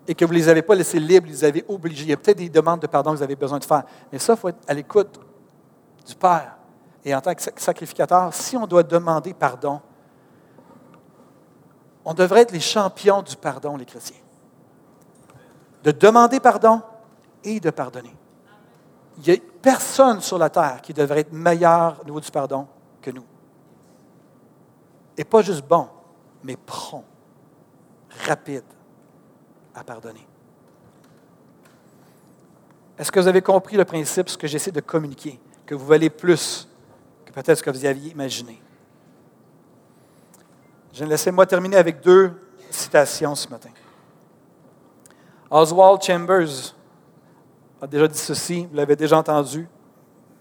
Et que vous ne les avez pas laissés libres, vous les avez obligés. Il y a peut-être des demandes de pardon que vous avez besoin de faire. Mais ça, il faut être à l'écoute du Père. Et en tant que sacrificateur, si on doit demander pardon, on devrait être les champions du pardon, les chrétiens. De demander pardon et de pardonner. Il n'y a personne sur la terre qui devrait être meilleur au niveau du pardon que nous. Et pas juste bon, mais prompt, rapide à pardonner. Est-ce que vous avez compris le principe, ce que j'essaie de communiquer, que vous valez plus que peut-être ce que vous aviez imaginé? Laissez-moi terminer avec deux citations ce matin. Oswald Chambers a déjà dit ceci, vous l'avez déjà entendu,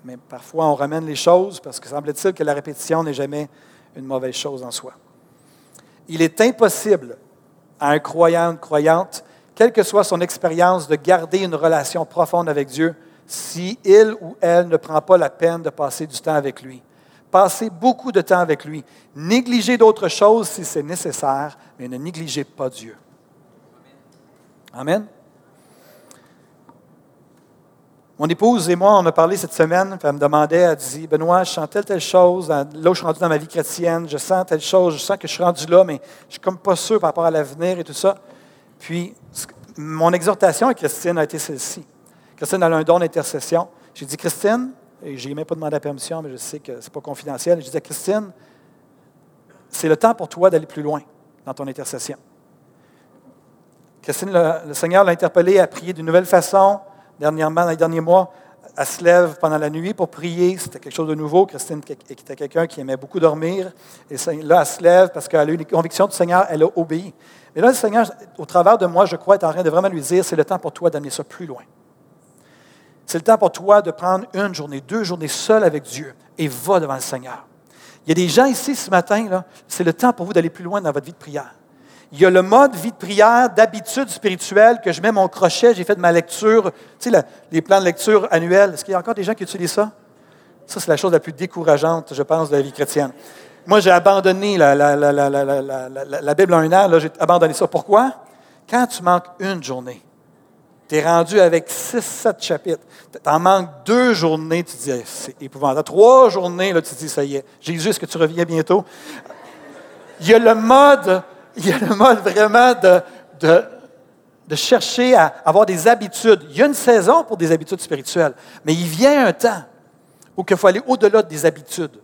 mais parfois on ramène les choses parce que semble-t-il que la répétition n'est jamais une mauvaise chose en soi. Il est impossible à un croyant, une croyante, quelle que soit son expérience, de garder une relation profonde avec Dieu si il ou elle ne prend pas la peine de passer du temps avec lui. Passez beaucoup de temps avec lui. Négligez d'autres choses si c'est nécessaire, mais ne négligez pas Dieu. Amen. Mon épouse et moi, on a parlé cette semaine, elle me demandait, elle dit, Benoît, je sens telle, telle chose, là où je suis rendu dans ma vie chrétienne, je sens telle chose, je sens que je suis rendu là, mais je suis comme pas sûr par rapport à l'avenir et tout ça. Puis, mon exhortation à Christine a été celle-ci. Christine a un don d'intercession. J'ai dit, Christine, et je n'ai même pas demandé la permission, mais je sais que ce n'est pas confidentiel. Je disais, Christine, c'est le temps pour toi d'aller plus loin dans ton intercession. Christine, le, Seigneur l'a interpellée à prier d'une nouvelle façon. Dernièrement, les derniers mois, elle se lève pendant la nuit pour prier. C'était quelque chose de nouveau. Christine était quelqu'un qui aimait beaucoup dormir. Et là, elle se lève parce qu'elle a eu une conviction du Seigneur. Elle a obéi. Mais là, le Seigneur, au travers de moi, je crois, est en train de vraiment lui dire, c'est le temps pour toi d'amener ça plus loin. C'est le temps pour toi de prendre une journée, deux journées seul avec Dieu et va devant le Seigneur. Il y a des gens ici ce matin, c'est le temps pour vous d'aller plus loin dans votre vie de prière. Il y a le mode vie de prière, d'habitude spirituelle, que je mets mon crochet, j'ai fait de ma lecture, tu sais, les plans de lecture annuels. Est-ce qu'il y a encore des gens qui utilisent ça? Ça, c'est la chose la plus décourageante, je pense, de la vie chrétienne. Moi, j'ai abandonné la, Bible en un an, j'ai abandonné ça. Pourquoi? Quand tu manques une journée, tu es rendu avec six, sept chapitres. Tu en manques deux journées, tu dis, c'est épouvantable. Trois journées, là, tu dis, ça y est. Jésus, est-ce que tu reviens bientôt? Il y a le mode, il y a le mode vraiment de, chercher à avoir des habitudes. Il y a une saison pour des habitudes spirituelles, mais il vient un temps où il faut aller au-delà des habitudes.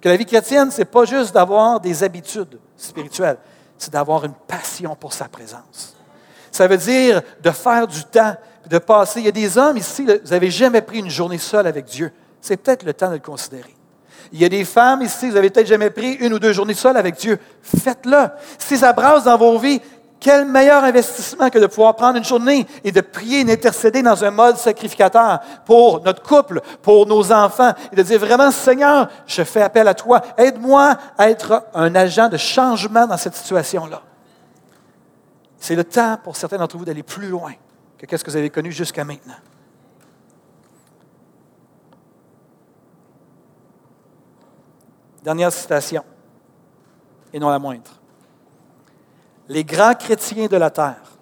Que la vie chrétienne, ce n'est pas juste d'avoir des habitudes spirituelles, c'est d'avoir une passion pour sa présence. Ça veut dire de faire du temps, de passer. Il y a des hommes ici, vous n'avez jamais pris une journée seule avec Dieu. C'est peut-être le temps de le considérer. Il y a des femmes ici, vous n'avez peut-être jamais pris une ou deux journées seules avec Dieu. Faites-le. Si ça brasse dans vos vies, quel meilleur investissement que de pouvoir prendre une journée et de prier et d'intercéder dans un mode sacrificateur pour notre couple, pour nos enfants, et de dire vraiment, Seigneur, je fais appel à toi. Aide-moi à être un agent de changement dans cette situation-là. C'est le temps pour certains d'entre vous d'aller plus loin que ce que vous avez connu jusqu'à maintenant. Dernière citation, et non la moindre. Les grands chrétiens de la terre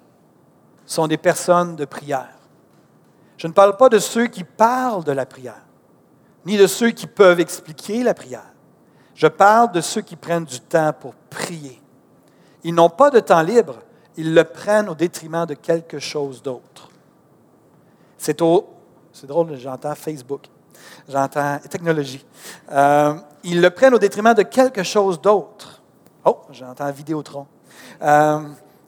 sont des personnes de prière. Je ne parle pas de ceux qui parlent de la prière, ni de ceux qui peuvent expliquer la prière. Je parle de ceux qui prennent du temps pour prier. Ils n'ont pas de temps libre, ils le prennent au détriment de quelque chose d'autre. C'est au, drôle, j'entends Facebook, j'entends technologie. Euh, ils le prennent au détriment de quelque chose d'autre. Oh, j'entends Vidéotron. Euh,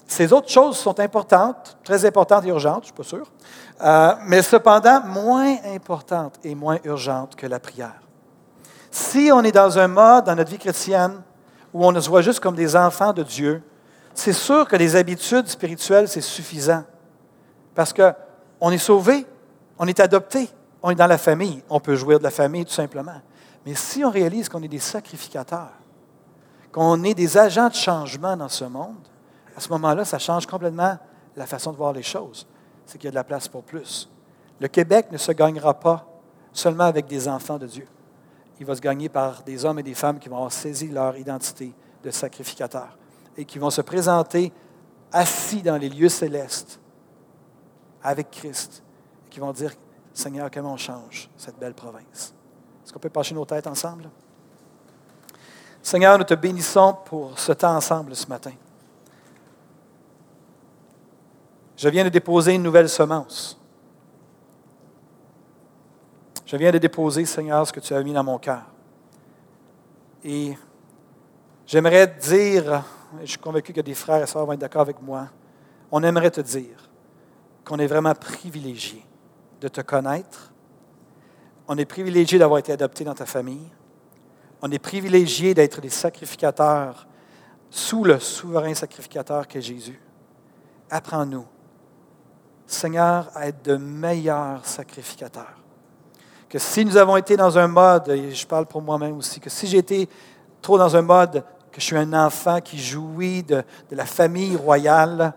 ces autres choses sont importantes, très importantes et urgentes, je ne suis pas sûr, euh, mais cependant moins importantes et moins urgentes que la prière. Si on est dans un mode dans notre vie chrétienne où on se voit juste comme des enfants de Dieu, c'est sûr que les habitudes spirituelles, c'est suffisant. Parce qu'on est sauvé, on est adopté, on est dans la famille, on peut jouir de la famille tout simplement. Mais si on réalise qu'on est des sacrificateurs, qu'on est des agents de changement dans ce monde, à ce moment-là, ça change complètement la façon de voir les choses. C'est qu'il y a de la place pour plus. Le Québec ne se gagnera pas seulement avec des enfants de Dieu. Il va se gagner par des hommes et des femmes qui vont avoir saisi leur identité de sacrificateurs et qui vont se présenter assis dans les lieux célestes avec Christ et qui vont dire Seigneur, comment on change cette belle province? Est-ce qu'on peut pencher nos têtes ensemble? Seigneur, nous te bénissons pour ce temps ensemble ce matin. Je viens de déposer une nouvelle semence. Je viens de déposer, Seigneur, ce que tu as mis dans mon cœur. Et j'aimerais dire je suis convaincu que des frères et sœurs vont être d'accord avec moi, on aimerait te dire qu'on est vraiment privilégié de te connaître. On est privilégié d'avoir été adopté dans ta famille. On est privilégié d'être des Seigneur, à être de meilleurs sacrificateurs. Que si nous avons été dans un mode, et je parle pour moi-même aussi, que si j'ai été trop dans un mode que je suis un enfant qui jouit de, de la famille royale,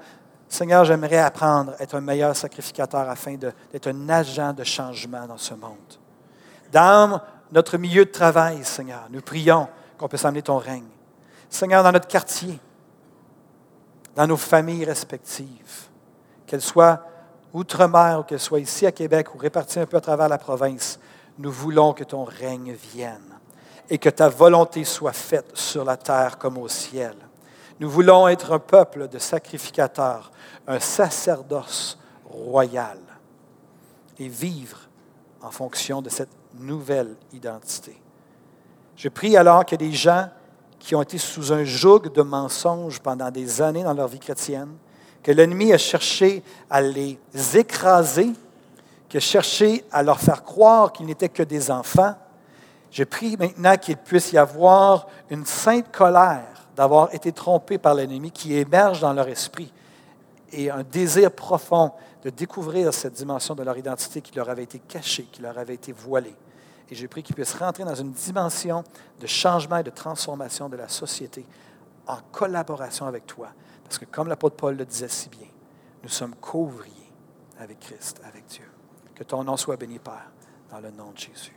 Seigneur, j'aimerais apprendre à être un meilleur sacrificateur afin d'être un agent de changement dans ce monde. Dans notre milieu de travail, Seigneur, nous prions qu'on puisse amener ton règne. Seigneur, dans notre quartier, dans nos familles respectives, qu'elles soient outre-mer ou qu'elles soient ici à Québec ou réparties un peu à travers la province, nous voulons que ton règne vienne et que ta volonté soit faite sur la terre comme au ciel. Nous voulons être un peuple de sacrificateurs, un sacerdoce royal et vivre en fonction de cette nouvelle identité. Je prie alors que des gens qui ont été sous un joug de mensonges pendant des années dans leur vie chrétienne, que l'ennemi a cherché à les écraser, qui a cherché à leur faire croire qu'ils n'étaient que des enfants, je prie maintenant qu'il puisse y avoir une sainte colère d'avoir été trompés par l'ennemi qui émerge dans leur esprit et un désir profond de découvrir cette dimension de leur identité qui leur avait été cachée, qui leur avait été voilée. Et je prie qu'ils puissent rentrer dans une dimension de changement et de transformation de la société en collaboration avec toi. Parce que comme l'apôtre Paul le disait si bien, nous sommes couvriers avec Christ, avec Dieu. Que ton nom soit béni, Père, dans le nom de Jésus.